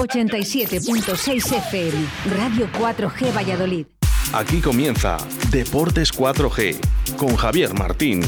87.6 FM, Radio 4G Valladolid. Aquí comienza Deportes 4G con Javier Martín.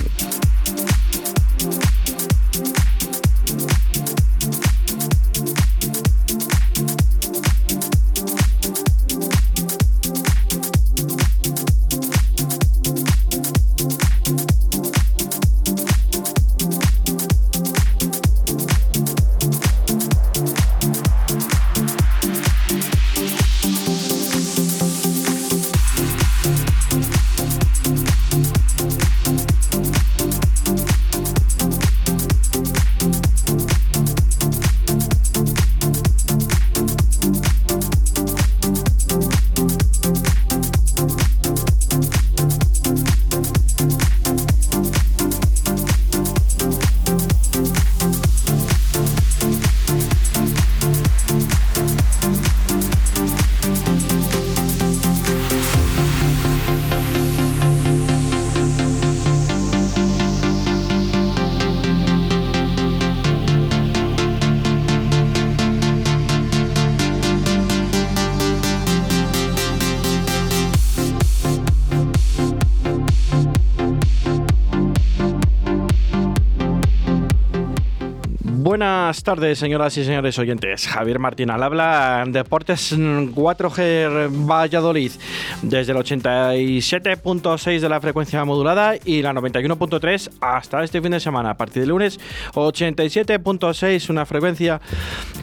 Buenas tardes, señoras y señores oyentes. Javier Martín al habla, Deportes 4G Valladolid, desde el 87.6 de la frecuencia modulada y la 91.3 hasta este fin de semana. A partir de lunes, 87.6, una frecuencia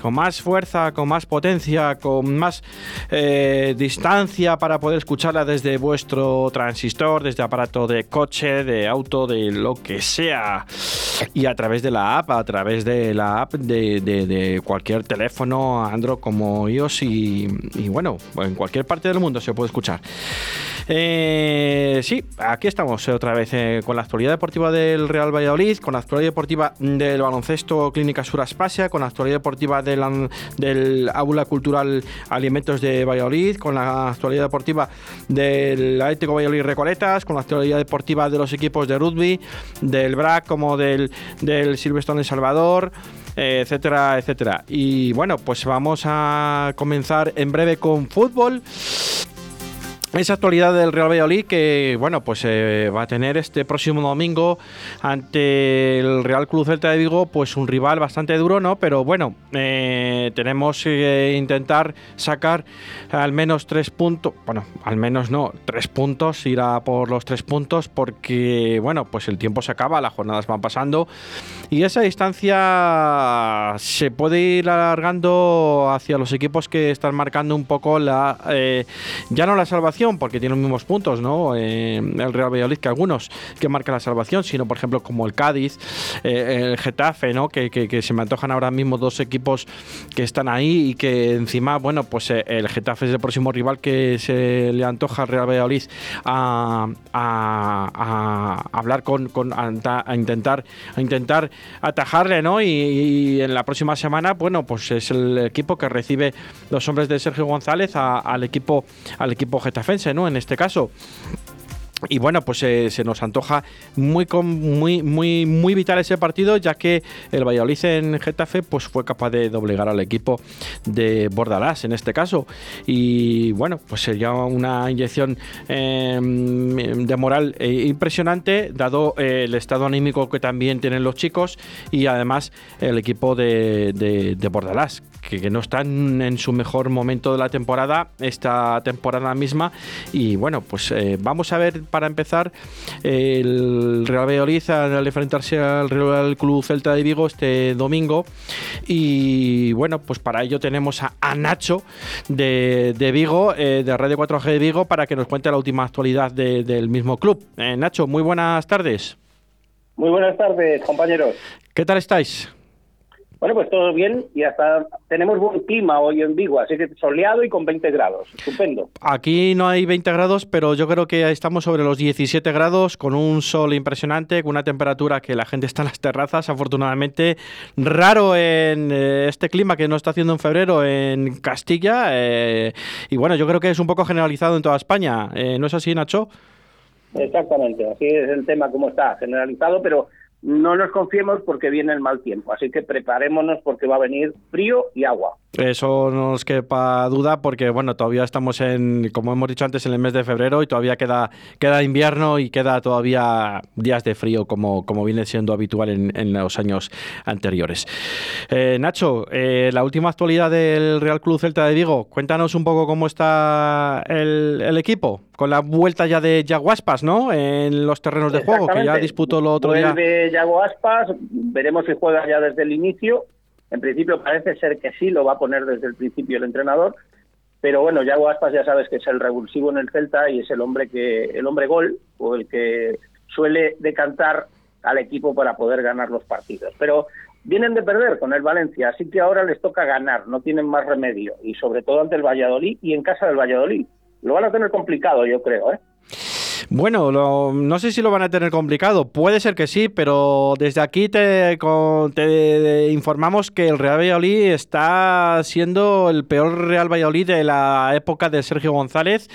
con más fuerza, con más potencia, con más eh, distancia para poder escucharla desde vuestro transistor, desde aparato de coche, de auto, de lo que sea. Y a través de la app, a través de la app de, cualquier teléfono, Android como iOS y, bueno, en cualquier parte del mundo se puede escuchar. Eh, sí, aquí estamos otra vez eh, con la actualidad deportiva del Real Valladolid, con la actualidad deportiva del baloncesto Clínica Sur Aspasia, con la actualidad deportiva del, del Aula Cultural Alimentos de Valladolid, con la actualidad deportiva del Atlético Valladolid Recoletas, con la actualidad deportiva de los equipos de rugby, del BRAC como del, del Silverstone de Salvador etcétera, etcétera. Y bueno, pues vamos a comenzar en breve con fútbol. Esa actualidad del Real Valladolid que, bueno, pues eh, va a tener este próximo domingo ante el Real Club Celta de Vigo, pues un rival bastante duro, ¿no? Pero bueno, eh, tenemos que intentar sacar al menos tres puntos, bueno, al menos no, tres puntos, ir a por los tres puntos, porque, bueno, pues el tiempo se acaba, las jornadas van pasando y esa distancia se puede ir alargando hacia los equipos que están marcando un poco la, eh, ya no la salvación, porque tiene los mismos puntos, ¿no? Eh, el Real Valladolid que algunos que marcan la salvación, sino por ejemplo como el Cádiz, eh, el Getafe, ¿no? Que, se me antojan ahora mismo dos equipos que están ahí y que encima, bueno, pues eh, el Getafe es el próximo rival que se le antoja al Real Valladolid a, hablar con, a, intentar a intentar atajarle, ¿no? Y, en la próxima semana, bueno, pues es el equipo que recibe los hombres de Sergio González al equipo al equipo Getafe ¿no? En este caso. Y bueno, pues eh, se nos antoja muy, muy, muy, muy vital ese partido, ya que el Valladolid en Getafe pues fue capaz de doblegar al equipo de Bordalás en este caso. Y bueno, pues sería una inyección em, de moral eh, impresionante, dado eh, el estado anímico que también tienen los chicos y además el equipo de, de Bordalás, que, no están en su mejor momento de la temporada, esta temporada misma. Y bueno, pues vamos a ver para empezar el Real Valladolid al enfrentarse al Real Club Celta de Vigo este domingo. Y bueno, pues para ello tenemos a, Nacho de, Vigo, eh, de Red 4G de Vigo, para que nos cuente la última actualidad del mismo club. Eh, Nacho, muy buenas tardes. Muy buenas tardes, compañeros. ¿Qué tal estáis? Bueno, pues todo bien y hasta tenemos buen clima hoy en Vigo, así que soleado y con 20 grados. Estupendo. Aquí no hay 20 grados, pero yo creo que estamos sobre los 17 grados, con un sol impresionante, con una temperatura que la gente está en las terrazas, afortunadamente. Raro en eh, este clima que no está haciendo en febrero en Castilla. Eh, y bueno, yo creo que es un poco generalizado en toda España. Eh, ¿No es así, Nacho? Exactamente, así es el tema como está, generalizado, pero no nos confiemos porque viene el mal tiempo, así que preparémonos porque va a venir frío y agua. Eso no nos quepa duda porque, bueno, todavía estamos en, como hemos dicho antes, en el mes de febrero y todavía queda, queda invierno y queda todavía días de frío como, como viene siendo habitual en, los años anteriores. Eh, Nacho, eh, la última actualidad del Real Club Celta de Vigo, cuéntanos un poco cómo está el, equipo con la vuelta ya de Yaguaspas, ¿no? En los terrenos de juego, que ya disputó lo otro día. Vuelve Yaguaspas, veremos si juega ya desde el inicio en principio parece ser que sí, lo va a poner desde el principio el entrenador, pero bueno, Yago Aspas ya sabes que es el revulsivo en el Celta y es el hombre que el hombre gol o el que suele decantar al equipo para poder ganar los partidos. Pero vienen de perder con el Valencia, así que ahora les toca ganar, no tienen más remedio y sobre todo ante el Valladolid y en casa del Valladolid. Lo van a tener complicado, yo creo, ¿eh? Bueno, no sé si lo van a tener complicado. Puede ser que sí, pero desde aquí te, informamos que el Real Valladolid está siendo el peor Real Valladolid de la época de Sergio González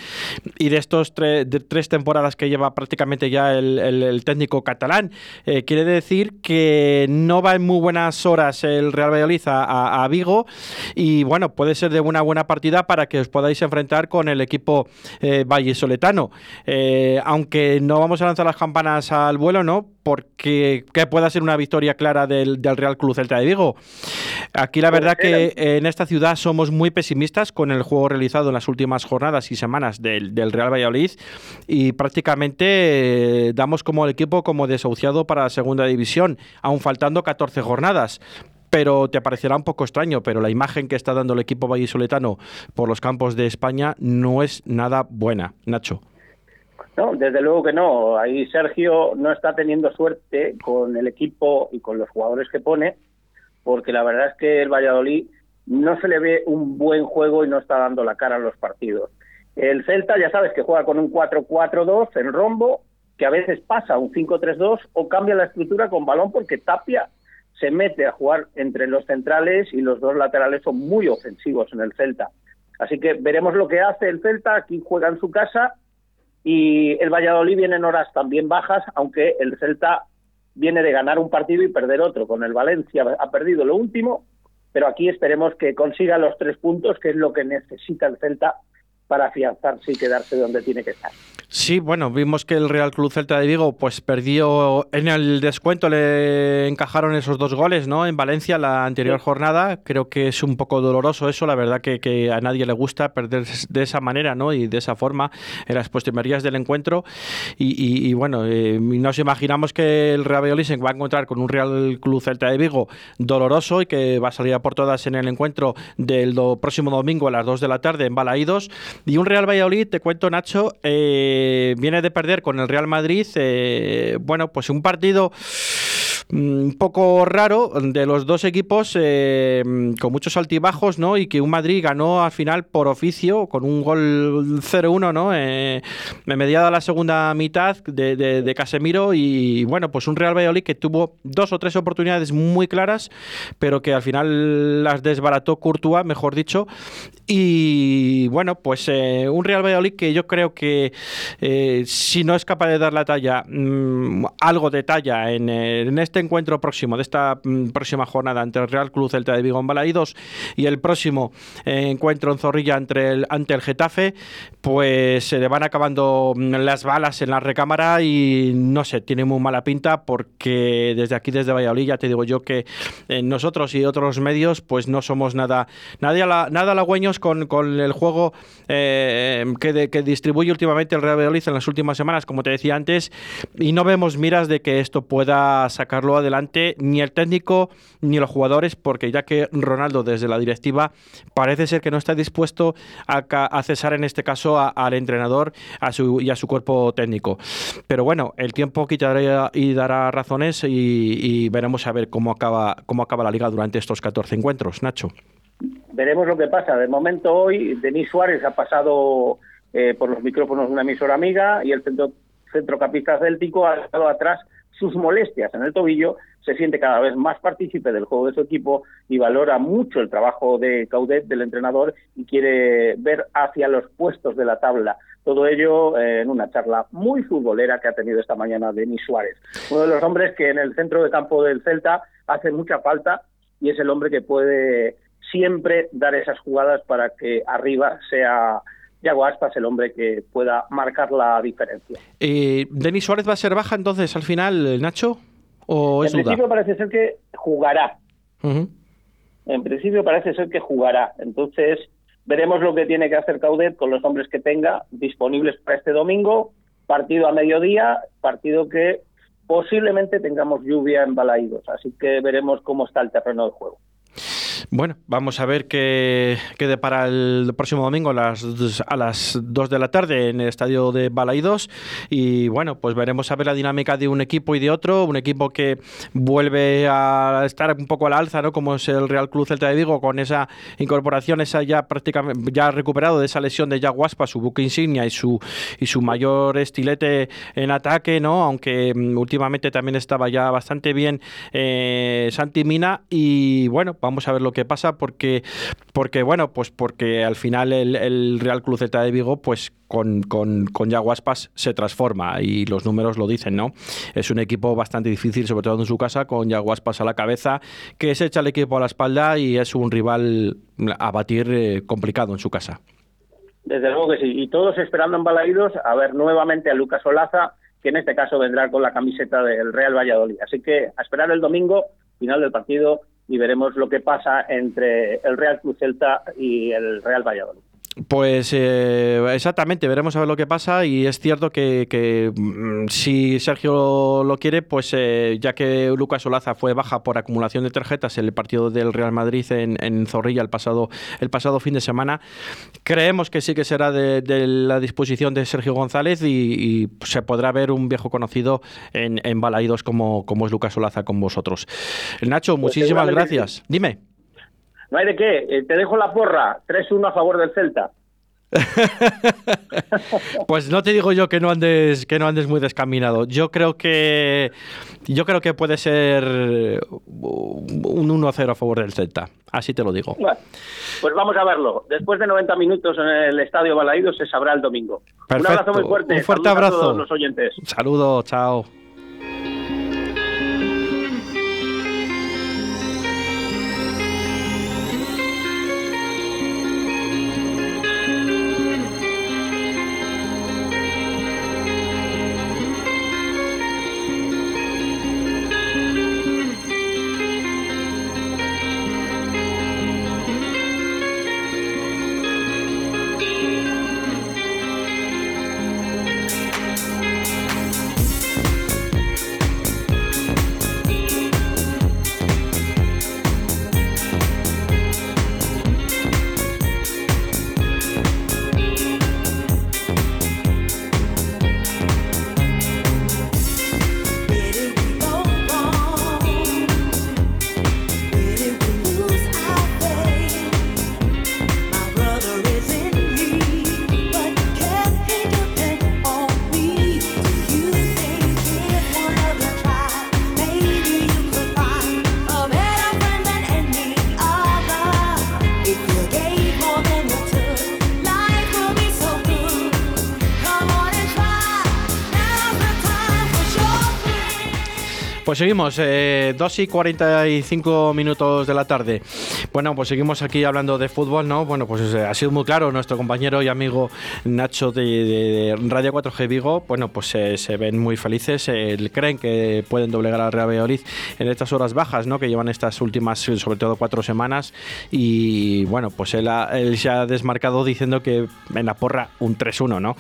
y de estos tres temporadas que lleva prácticamente ya el, técnico catalán. Eh, quiere decir que no va en muy buenas horas el Real Valladolid a, Vigo y bueno, puede ser de una buena partida para que os podáis enfrentar con el equipo eh, vallisoletano. Eh, aunque no vamos a lanzar las campanas al vuelo, ¿no? Porque que pueda ser una victoria clara del, Real Club Celta de Vigo. Aquí la verdad que en esta ciudad somos muy pesimistas con el juego realizado en las últimas jornadas y semanas del, Real Valladolid y prácticamente eh, damos como el equipo como desahuciado para la segunda división, aún faltando 14 jornadas pero te parecerá un poco extraño, pero la imagen que está dando el equipo vallisoletano por los campos de España no es nada buena, Nacho. No, desde luego que no. Ahí Sergio no está teniendo suerte con el equipo y con los jugadores que pone, porque la verdad es que el Valladolid no se le ve un buen juego y no está dando la cara a los partidos. El Celta ya sabes que juega con un 4-4-2 en rombo, que a veces pasa un 5-3-2 o cambia la estructura con balón porque Tapia se mete a jugar entre los centrales y los dos laterales son muy ofensivos en el Celta. Así que veremos lo que hace el Celta, aquí juega en su casa y el Valladolid viene en horas también bajas, aunque el Celta viene de ganar un partido y perder otro. Con el Valencia ha perdido lo último, pero aquí esperemos que consiga los tres puntos, que es lo que necesita el Celta para afianzarse y quedarse donde tiene que estar. Sí, bueno, vimos que el Real Club Celta de Vigo pues perdió en el descuento, le encajaron esos dos goles, ¿no? En Valencia la anterior jornada, creo que es un poco doloroso eso, la verdad que, a nadie le gusta perder de esa manera, ¿no? Y de esa forma en las postrimerías del encuentro y, bueno, eh, nos imaginamos que el Real Valladolid se va a encontrar con un Real Club Celta de Vigo doloroso y que va a salir a por todas en el encuentro del próximo domingo a las 2 de la tarde en Balaídos y un Real Valladolid, te cuento Nacho, eh, viene de perder con el Real Madrid, eh, bueno, pues un partido un poco raro de los dos equipos eh, con muchos altibajos, ¿no? Y que un Madrid ganó al final por oficio con un gol 0-1, ¿no? Eh, mediada la segunda mitad de, Casemiro y bueno, pues un Real Valladolid que tuvo dos o tres oportunidades muy claras, pero que al final las desbarató Courtois, mejor dicho. Y bueno, pues eh, un Real Valladolid que yo creo que eh, si no es capaz de dar la talla, mm, algo de talla en, en este este encuentro próximo, de esta mm, próxima jornada entre el Real Club Celta de Vigo en Balaídos y el próximo eh, encuentro en Zorrilla entre el, ante el Getafe, pues se le van acabando mm, las balas en la recámara y no sé, tiene muy mala pinta porque desde aquí, desde Valladolid, ya te digo yo que eh, nosotros y otros medios pues no somos nada, nada, nada halagüeños con, con el juego eh, que, que distribuye últimamente el Real Valladolid en las últimas semanas, como te decía antes, y no vemos miras de que esto pueda sacar adelante ni el técnico ni los jugadores, porque ya que Ronaldo desde la directiva parece ser que no está dispuesto a, cesar en este caso al entrenador a su, y a su cuerpo técnico. Pero bueno, el tiempo quitará y dará razones y, veremos a ver cómo acaba, cómo acaba la liga durante estos 14 encuentros. Nacho. Veremos lo que pasa. De momento hoy, Denis Suárez ha pasado eh, por los micrófonos de una emisora amiga y el centro, centrocampista céltico ha estado atrás sus molestias en el tobillo, se siente cada vez más partícipe del juego de su equipo y valora mucho el trabajo de Caudet, del entrenador, y quiere ver hacia los puestos de la tabla. Todo ello en una charla muy futbolera que ha tenido esta mañana Denis Suárez, uno de los hombres que en el centro de campo del Celta hace mucha falta y es el hombre que puede siempre dar esas jugadas para que arriba sea Yago Aspas el hombre que pueda marcar la diferencia. Eh, ¿Denis Suárez va a ser baja entonces al final, Nacho? ¿O en principio parece ser que jugará. En principio parece ser que jugará. Entonces veremos lo que tiene que hacer Caudet con los hombres que tenga disponibles para este domingo. Partido a mediodía, partido que posiblemente tengamos lluvia en Balaídos. Así que veremos cómo está el terreno de juego. Bueno, vamos a ver qué, qué para el próximo domingo a las, a las 2 de la tarde en el estadio de Balaidos. Y bueno, pues veremos a ver la dinámica de un equipo y de otro. Un equipo que vuelve a estar un poco a la alza, ¿no? Como es el Real Club Celta de Vigo, con esa incorporación, esa ya prácticamente ya recuperado de esa lesión de Jaguaspa, su buque insignia y su, y su mayor estilete en ataque, ¿no? Aunque mm, últimamente también estaba ya bastante bien eh, Santi Mina. Y bueno, vamos a ver lo que pasa porque, porque bueno, pues porque al final el, Real Club Z de Vigo, pues con, con, con Yaguaspas se transforma y los números lo dicen, ¿no? Es un equipo bastante difícil, sobre todo en su casa, con Yaguaspas a la cabeza, que se echa el equipo a la espalda y es un rival a batir eh, complicado en su casa. Desde luego que sí, y todos esperando en Balaídos a ver nuevamente a Lucas Olaza, que en este caso vendrá con la camiseta del Real Valladolid. Así que a esperar el domingo, final del partido, y veremos lo que pasa entre el Real Cruz Celta y el Real Valladolid. Pues eh, exactamente, veremos a ver lo que pasa y es cierto que, mm, si Sergio lo quiere, pues eh, ya que Lucas Olaza fue baja por acumulación de tarjetas en el partido del Real Madrid en, Zorrilla el pasado, el pasado fin de semana, creemos que sí que será de, la disposición de Sergio González y, se podrá ver un viejo conocido en, en Balaídos como, como es Lucas Olaza con vosotros. Nacho, pues muchísimas gracias. Dime. No hay de qué. Eh, te dejo la porra. 3-1 a favor del Celta. pues no te digo yo que no andes que no andes muy descaminado. Yo creo que yo creo que puede ser un 1-0 a favor del Celta. Así te lo digo. pues vamos a verlo. Después de 90 minutos en el Estadio Balaído se sabrá el domingo. Un abrazo muy fuerte. Un fuerte abrazo. A todos los oyentes. Saludo, chao. Pues seguimos, eh, 2 y 45 minutos de la tarde. Bueno, pues seguimos aquí hablando de fútbol, ¿no? Bueno, pues eh, ha sido muy claro nuestro compañero y amigo Nacho de, Radio 4G Vigo. Bueno, pues se ven muy felices, creen que pueden doblegar al Real Valladolid en estas horas bajas, ¿no? Que llevan estas últimas, sobre todo cuatro semanas. Y bueno, pues él, él se ha desmarcado diciendo que en la porra un 3-1, ¿no?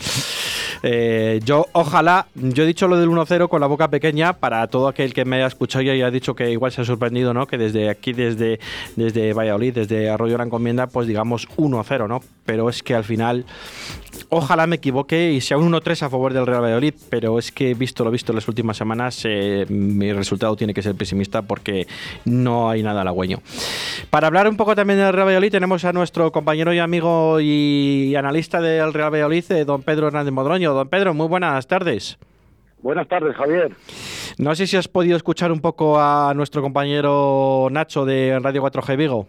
Eh, yo, ojalá, yo he dicho lo del 1-0 con la boca pequeña para todo aquel que me haya escuchado y haya dicho que igual se ha sorprendido, ¿no? Que desde aquí, desde, desde Valladolid, desde Arroyo la Encomienda, pues digamos 1-0, ¿no? Pero es que al final, ojalá me equivoque y sea un 1-3 a favor del Real Valladolid, pero es que visto lo visto en las últimas semanas, eh, mi resultado tiene que ser pesimista porque no hay nada halagüeño. Para hablar un poco también del Real Valladolid, tenemos a nuestro compañero y amigo y analista del Real Valladolid, eh, don Pedro Hernández Modroño. Don Pedro, muy buenas tardes. Buenas tardes, Javier. No sé si has podido escuchar un poco a nuestro compañero Nacho de Radio 4G Vigo.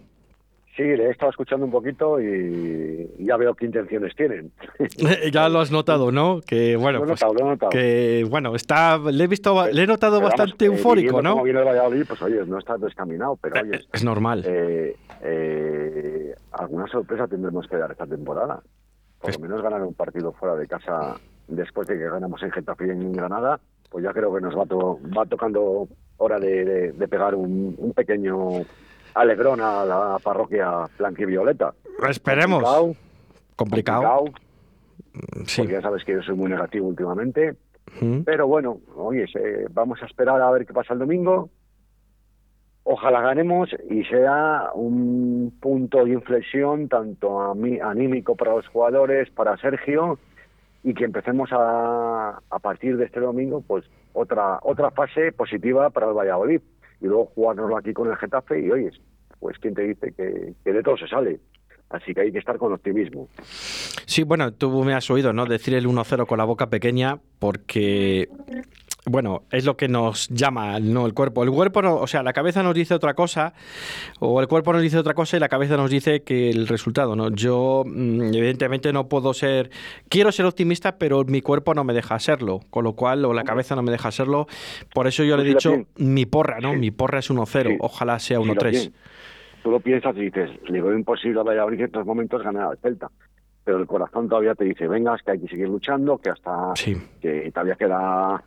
Sí, le he estado escuchando un poquito y ya veo qué intenciones tienen. ya lo has notado, ¿no? Que bueno, lo he pues notado, lo he notado. que bueno, está, le he visto, le he notado bastante eufórico, ¿no? Como viene el Valladolid, pues oye, no está descaminado, pero oye, es normal. Eh, eh, alguna sorpresa tendremos que dar esta temporada. Por lo menos ganar un partido fuera de casa después de que ganamos en Getafe y en Granada, pues ya creo que nos va, va tocando hora de, pegar un, pequeño alegrón a la parroquia blanquivioleta. Esperemos. Complicado. Sí. Porque ya sabes que yo soy muy negativo últimamente. Pero bueno, oye, vamos a esperar a ver qué pasa el domingo. Ojalá ganemos y sea un punto de inflexión tanto a mí, anímico para los jugadores, para Sergio, y que empecemos a, a partir de este domingo, pues otra otra fase positiva para el Valladolid. Y luego jugárnoslo aquí con el Getafe y oyes, pues quién te dice que, que de todo se sale. Así que hay que estar con optimismo. Sí, bueno, tú me has oído, ¿no? Decir el 1-0 con la boca pequeña, porque bueno, es lo que nos llama, no el cuerpo. El cuerpo, no, o sea, la cabeza nos dice otra cosa, o el cuerpo nos dice otra cosa y la cabeza nos dice que el resultado, ¿no? Yo, mm, evidentemente, no puedo ser. Quiero ser optimista, pero mi cuerpo no me deja serlo, con lo cual, o la cabeza no me deja serlo. Por eso yo le he dicho mi porra, ¿no? Mi porra es 1-0, ojalá sea 1-3 tú lo piensas y dices, le veo imposible a Valladolid en estos momentos ganar al Celta. Pero el corazón todavía te dice, vengas, que hay que seguir luchando, que hasta que todavía queda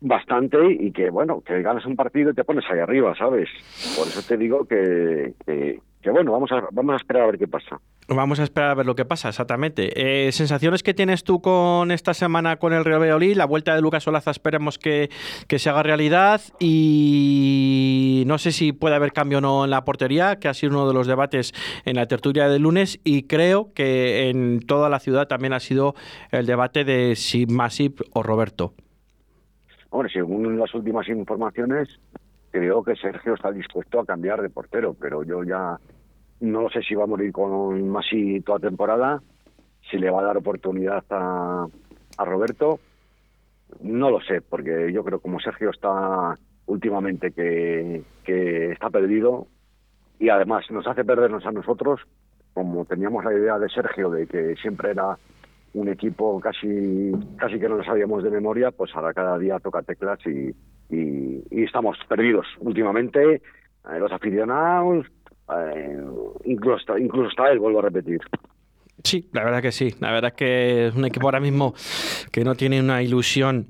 bastante y que, bueno, que ganas un partido y te pones ahí arriba, ¿sabes? Por eso te digo que, que bueno, vamos a, vamos a esperar a ver qué pasa. Vamos a esperar a ver lo que pasa, exactamente. Eh, ¿Sensaciones que tienes tú con esta semana con el Real Valladolid? La vuelta de Lucas Olaza esperemos que, se haga realidad y no sé si puede haber cambio o no en la portería, que ha sido uno de los debates en la tertulia del lunes y creo que en toda la ciudad también ha sido el debate de si Masip o Roberto. Bueno, según las últimas informaciones, creo que Sergio está dispuesto a cambiar de portero, pero yo ya no sé si va a morir con Masi toda temporada, si le va a dar oportunidad a, a Roberto. No lo sé, porque yo creo como Sergio está últimamente que, que está perdido y además nos hace perdernos a nosotros, como teníamos la idea de Sergio de que siempre era un equipo casi casi que no lo sabíamos de memoria, pues ahora cada día toca teclas y, y, estamos perdidos últimamente. Eh, los aficionados, eh, incluso, incluso está él, vuelvo a repetir. Sí, la verdad que sí. La verdad que es un equipo ahora mismo que no tiene una ilusión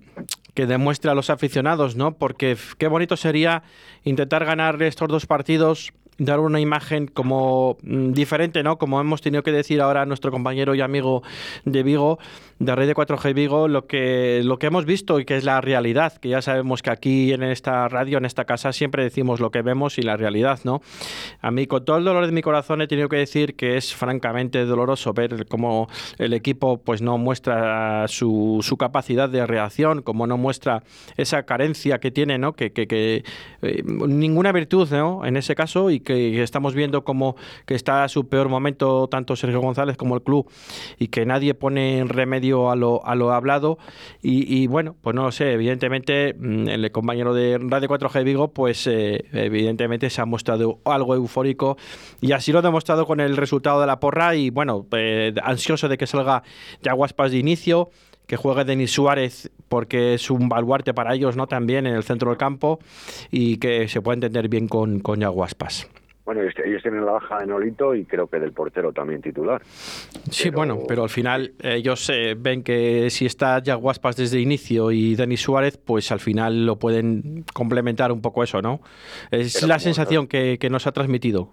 que demuestre a los aficionados, ¿no? Porque qué bonito sería intentar ganar estos dos partidos dar una imagen como mm, diferente, ¿no? Como hemos tenido que decir ahora a nuestro compañero y amigo de Vigo, de Red de 4G Vigo, lo que, lo que hemos visto y que es la realidad, que ya sabemos que aquí en esta radio, en esta casa, siempre decimos lo que vemos y la realidad, ¿no? A mí, con todo el dolor de mi corazón, he tenido que decir que es francamente doloroso ver cómo el equipo pues no muestra su, su capacidad de reacción, como no muestra esa carencia que tiene, ¿no? Que eh, ninguna virtud, ¿no? En ese caso, y que estamos viendo como que está a su peor momento tanto Sergio González como el club y que nadie pone remedio a lo, a lo hablado. Y, bueno, pues no lo sé, evidentemente mm, el compañero de Radio 4G Vigo pues eh, evidentemente se ha mostrado algo eufórico y así lo ha demostrado con el resultado de la porra y bueno, eh, ansioso de que salga de Aguaspas de inicio que juegue Denis Suárez porque es un baluarte para ellos, ¿no? También en el centro del campo y que se pueda entender bien con, con Yaguaspas. Bueno, ellos tienen la baja de Nolito y creo que del portero también titular. Sí, bueno, pero al final ellos eh, ven que si está Yaguaspas desde inicio y Denis Suárez, pues al final lo pueden complementar un poco eso, ¿no? Es la sensación que, que, nos ha transmitido.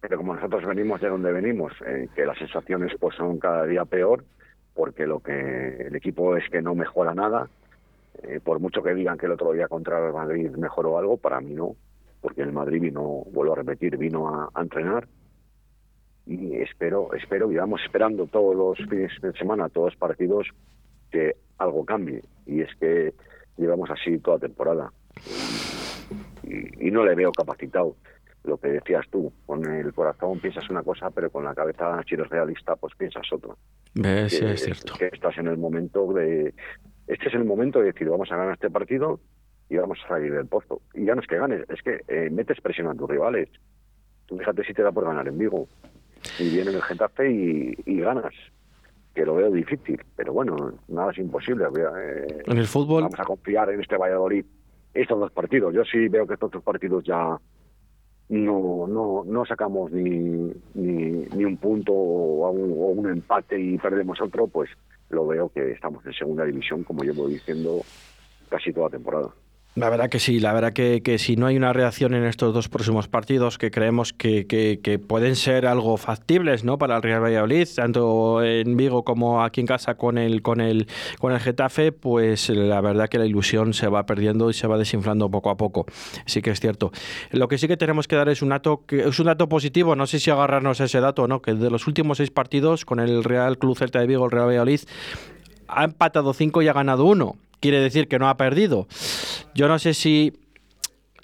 Pero como nosotros venimos de donde venimos, eh, que las sensaciones pues son cada día peor, porque lo que el equipo es que no mejora nada. Eh, por mucho que digan que el otro día contra el Madrid mejoró algo, para mí no porque el Madrid vino, vuelvo a repetir, vino a, entrenar y espero, espero, y vamos esperando todos los fines de semana, todos los partidos, que algo cambie. Y es que llevamos así toda temporada. Y, no le veo capacitado. Lo que decías tú, con el corazón piensas una cosa, pero con la cabeza, si eres realista, pues piensas otra. sí, es cierto. Que estás en el momento de... Este es el momento de decir, vamos a ganar este partido y vamos a salir del pozo. Y ya no es que ganes, es que eh, metes presión a tus rivales. Tú fíjate si te da por ganar en Vigo. Y viene el Getafe y, ganas. Que lo veo difícil, pero bueno, nada es imposible. Eh, en el fútbol. Vamos a confiar en este Valladolid estos dos partidos. Yo sí veo que estos dos partidos ya no no no sacamos ni, ni, ni un punto o un, o un empate y perdemos otro, pues lo veo que estamos en segunda división, como llevo diciendo casi toda temporada. La verdad que sí, la verdad que, que, si no hay una reacción en estos dos próximos partidos que creemos que, que, que, pueden ser algo factibles ¿no? para el Real Valladolid, tanto en Vigo como aquí en casa con el, con el, con el Getafe, pues la verdad que la ilusión se va perdiendo y se va desinflando poco a poco. Sí que es cierto. Lo que sí que tenemos que dar es un dato, es un dato positivo, no sé si agarrarnos ese dato o no, que de los últimos seis partidos con el Real Club Celta de Vigo, el Real Valladolid, ha empatado cinco y ha ganado uno quiere decir que no ha perdido. Yo no sé si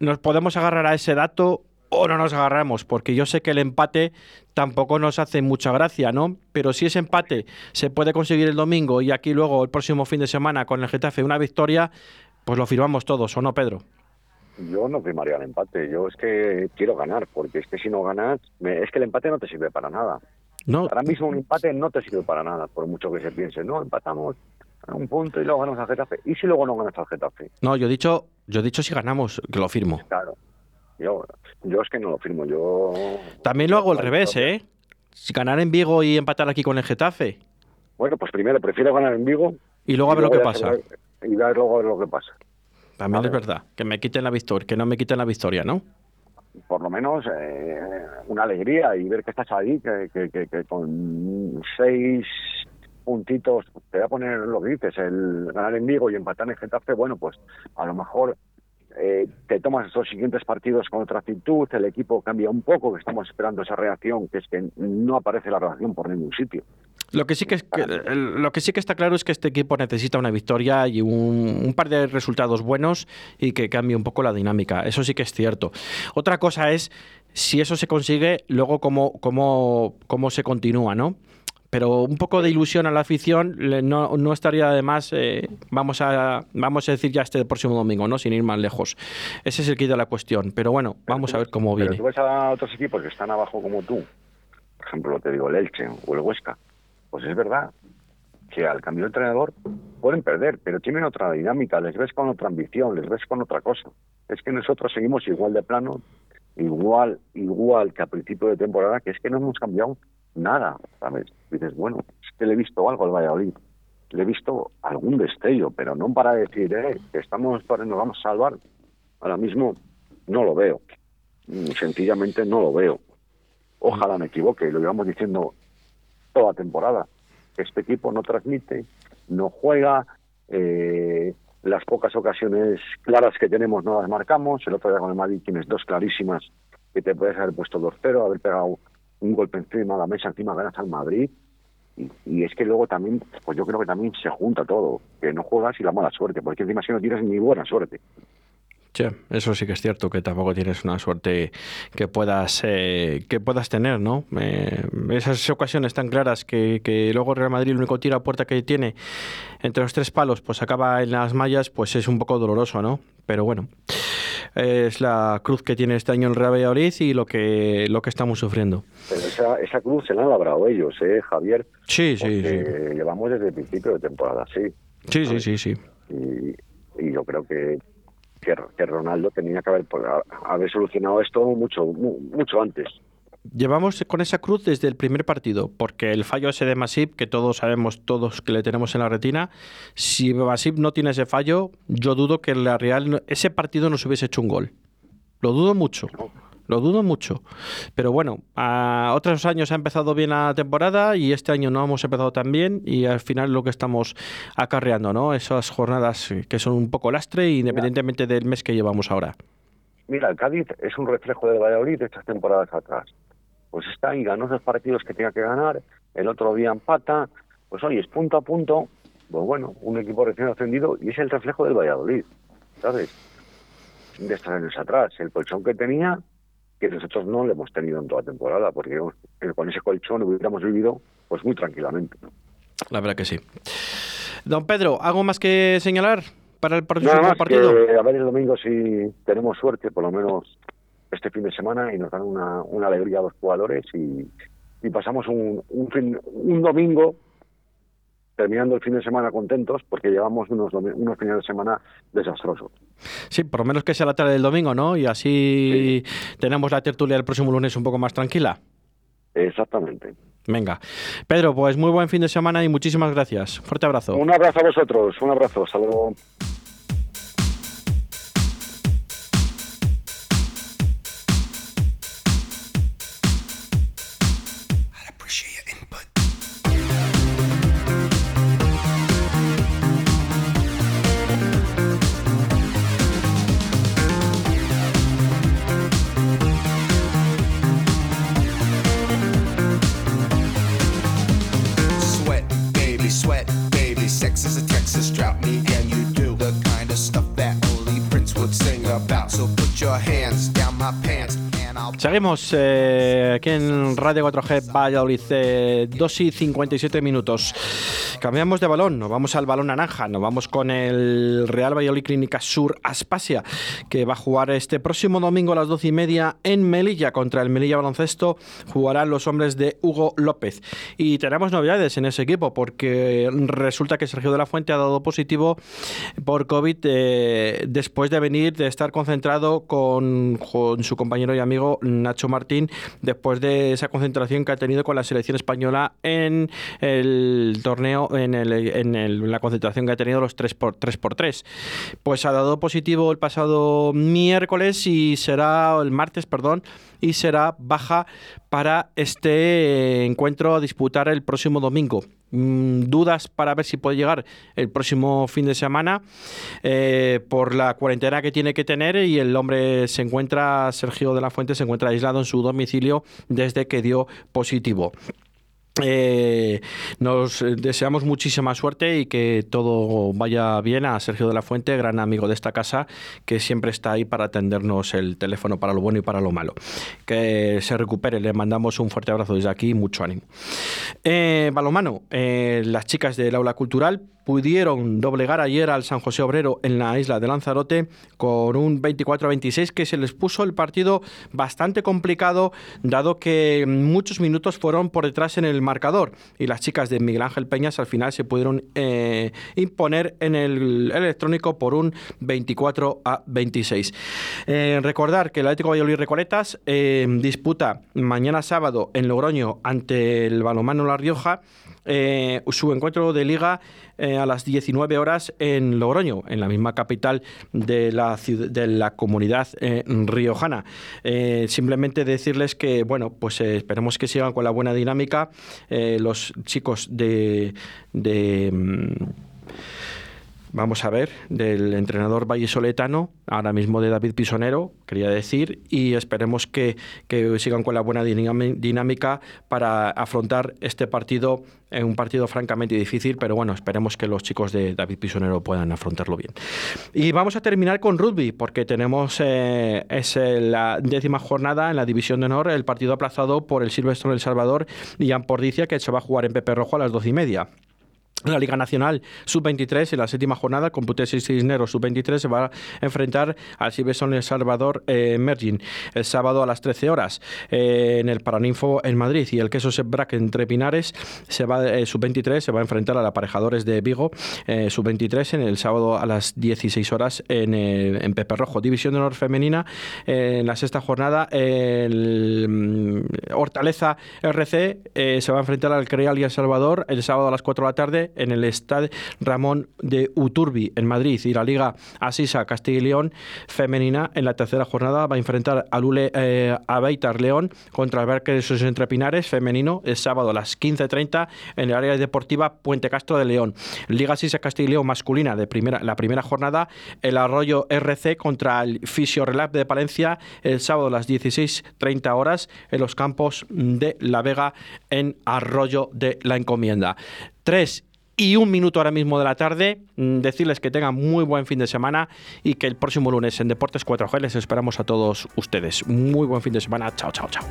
nos podemos agarrar a ese dato o no nos agarramos, porque yo sé que el empate tampoco nos hace mucha gracia, ¿no? Pero si ese empate se puede conseguir el domingo y aquí luego el próximo fin de semana con el Getafe una victoria, pues lo firmamos todos, ¿o no, Pedro? Yo no firmaría el empate, yo es que quiero ganar, porque es que si no ganas, es que el empate no te sirve para nada. No. Ahora mismo un empate no te sirve para nada, por mucho que se piense, no, empatamos, un punto y luego ganamos al Getafe. ¿Y si luego no ganas al Getafe? No, yo he dicho, yo he dicho si ganamos, que lo firmo. Claro. Yo, yo es que no lo firmo. Yo También lo hago al revés, ¿eh? Si ganar en Vigo y empatar aquí con el Getafe. Bueno, pues primero prefiero ganar en Vigo. Y luego a ver lo que pasa. y luego a ver lo que pasa. También es verdad, que me quiten la victoria, que no me quiten la victoria, ¿no? Por lo menos eh, una alegría y ver que estás ahí, que, que, que, que con seis puntitos, te voy a poner lo que dices, el ganar en Vigo y empatar en Getafe, bueno, pues a lo mejor eh, te tomas estos siguientes partidos con otra actitud, el equipo cambia un poco, que estamos esperando esa reacción, que es que no aparece la reacción por ningún sitio. Lo que sí que, es lo que sí que está claro es que este equipo necesita una victoria y un, un, par de resultados buenos y que cambie un poco la dinámica. Eso sí que es cierto. Otra cosa es si eso se consigue, luego cómo, cómo, cómo se continúa, ¿no? Pero un poco de ilusión a la afición no, no estaría además, eh, vamos, a, vamos a decir ya este próximo domingo, ¿no? sin ir más lejos. Ese es el kit de la cuestión, pero bueno, vamos a ver cómo viene. Pero tú ves a otros equipos que están abajo como tú, por ejemplo, te digo el Elche o el Huesca, pues es verdad que al cambio de entrenador pueden perder, pero tienen otra dinámica, les ves con otra ambición, les ves con otra cosa. Es que nosotros seguimos igual de plano, igual, igual que a principio de temporada, que es que no hemos cambiado nada, ¿sabes? dices, bueno, es que le he visto algo al Valladolid, le he visto algún destello, pero no para decir, eh, que estamos, nos vamos a salvar. Ahora mismo no lo veo, sencillamente no lo veo. Ojalá me equivoque, lo llevamos diciendo toda temporada. Este equipo no transmite, no juega, eh, las pocas ocasiones claras que tenemos no las marcamos. El otro día con el Madrid tienes dos clarísimas que te puedes haber puesto 2-0, haber pegado un golpe encima de la mesa, encima ganas al Madrid. Y, es que luego también, pues yo creo que también se junta todo, que no juegas y la mala suerte, porque encima si no tienes ni buena suerte. Sí, eso sí que es cierto, que tampoco tienes una suerte que puedas eh, que puedas tener, ¿no? Eh, esas ocasiones tan claras que, que luego Real Madrid el único tiro a puerta que tiene entre los tres palos, pues acaba en las mallas, pues es un poco doloroso, ¿no? Pero bueno, es la cruz que tiene este año el Real Valladolid y lo que lo que estamos sufriendo. Pero esa, esa cruz se la han labrado ellos, ¿eh, Javier? Sí, sí, sí. Llevamos desde el principio de temporada, sí. Sí, sí, sí, sí. Y, y yo creo que que, que Ronaldo tenía que haber, pues, haber solucionado esto mucho, mucho antes. Llevamos con esa cruz desde el primer partido, porque el fallo ese de Masip, que todos sabemos, todos que le tenemos en la retina, si Masip no tiene ese fallo, yo dudo que la Real ese partido nos hubiese hecho un gol. Lo dudo mucho. Lo dudo mucho. Pero bueno, a otros años ha empezado bien la temporada y este año no hemos empezado tan bien y al final lo que estamos acarreando, ¿no? Esas jornadas que son un poco lastre independientemente del mes que llevamos ahora. Mira, el Cádiz es un reflejo del Valladolid de estas temporadas atrás. Pues está ahí, ganó esos partidos que tenía que ganar, el otro día empata, pues oye, es punto a punto, pues bueno, un equipo recién ascendido y es el reflejo del Valladolid, ¿sabes? De estos años atrás, el colchón que tenía que nosotros no lo hemos tenido en toda temporada, porque con ese colchón hubiéramos vivido pues muy tranquilamente. La verdad que sí. Don Pedro, ¿algo más que señalar para el partido? Que, a ver el domingo si tenemos suerte, por lo menos este fin de semana, y nos dan una, una alegría a los jugadores y, y pasamos un, un, fin, un domingo terminando el fin de semana contentos porque llevamos unos, unos fines de semana desastrosos. Sí, por lo menos que sea la tarde del domingo, ¿no? Y así tenemos la tertulia el próximo lunes un poco más tranquila. Exactamente. Venga. Pedro, pues muy buen fin de semana y muchísimas gracias. Fuerte abrazo. Un abrazo a vosotros, un abrazo, hasta Seguimos eh, aquí en Radio 4G Valladolid, eh, 2 y 57 minutos. Cambiamos de balón, nos vamos al balón naranja, nos vamos con el Real Valladolid Clínica Sur Aspasia, que va a jugar este próximo domingo a las 12 y media en Melilla contra el Melilla Baloncesto. Jugarán los hombres de Hugo López. Y tenemos novedades en ese equipo, porque resulta que Sergio de la Fuente ha dado positivo por COVID eh, después de venir, de estar concentrado con, con su compañero y amigo Nacho Martín después de esa concentración que ha tenido con la selección española en el torneo, en, la concentración que ha tenido los 3x3. Pues ha dado positivo el pasado miércoles y será, el martes, perdón, y será baja para este encuentro a disputar el próximo domingo. Mm, dudas para ver si puede llegar el próximo fin de semana eh, por la cuarentena que tiene que tener y el hombre se encuentra, Sergio de la Fuente, se encuentra aislado en su domicilio desde que dio positivo. Eh, nos deseamos muchísima suerte y que todo vaya bien a Sergio de la Fuente, gran amigo de esta casa, que siempre está ahí para atendernos el teléfono para lo bueno y para lo malo. Que se recupere, le mandamos un fuerte abrazo desde aquí, mucho ánimo. Eh, Balomano, eh, las chicas del aula cultural pudieron doblegar ayer al San José Obrero en la isla de Lanzarote con un 24-26 que se les puso el partido bastante complicado dado que muchos minutos fueron por detrás en el marcador y las chicas de Miguel Ángel Peñas al final se pudieron eh, imponer en el electrónico por un 24 a 26. Eh, recordar que el Atlético Valladolid Recoletas eh, disputa mañana sábado en Logroño ante el Balomano La Rioja eh, su encuentro de liga eh, a las 19 horas en Logroño, en la misma capital de la, de la comunidad eh, riojana. simplemente decirles que, bueno, pues esperemos que sigan con la buena dinámica los chicos de... de mm, vamos a ver, del entrenador vallisoletano, ahora mismo de David Pisonero, quería decir, y esperemos que, sigan con la buena dinámica para afrontar este partido, en un partido francamente difícil, pero bueno, esperemos que los chicos de David Pisonero puedan afrontarlo bien. Y vamos a terminar con rugby, porque tenemos eh, es eh, la décima jornada en la División de Honor, el partido aplazado por el Silvestre El Salvador y Ampordicia, que se va a jugar en Pepe Rojo a las doce y media. La Liga Nacional Sub-23 en la séptima jornada, y Cisneros Sub-23 se va a enfrentar al Cibeson El Salvador eh, Mergin el sábado a las 13 horas eh, en el Paraninfo en Madrid y el Queso Sebrac entre Pinares se va eh, Sub-23 se va a enfrentar al Aparejadores de Vigo eh, Sub-23 en el sábado a las 16 horas en, en Pepe Rojo. División de Honor Femenina en la sexta jornada el mm, Hortaleza RC se va a enfrentar al Creal y El Salvador el sábado a las 4 de la tarde en el Estadio Ramón de Uturbi en Madrid y la Liga Asisa Castilla y León femenina en la tercera jornada va a enfrentar a Lule eh, León contra el Barque de sus Entrepinares femenino el sábado a las 15.30 en el área deportiva Puente Castro de León. Liga Asisa Castilla y León masculina de primera, la primera jornada el Arroyo RC contra el Fisio Relap de Palencia el sábado a las 16.30 horas en los campos de La Vega en Arroyo de la Encomienda. Tres y un minuto ahora mismo de la tarde. Mm, decirles que tengan muy buen fin de semana y que el próximo lunes en Deportes 4G les esperamos a todos ustedes. Muy buen fin de semana. Chao, chao, chao.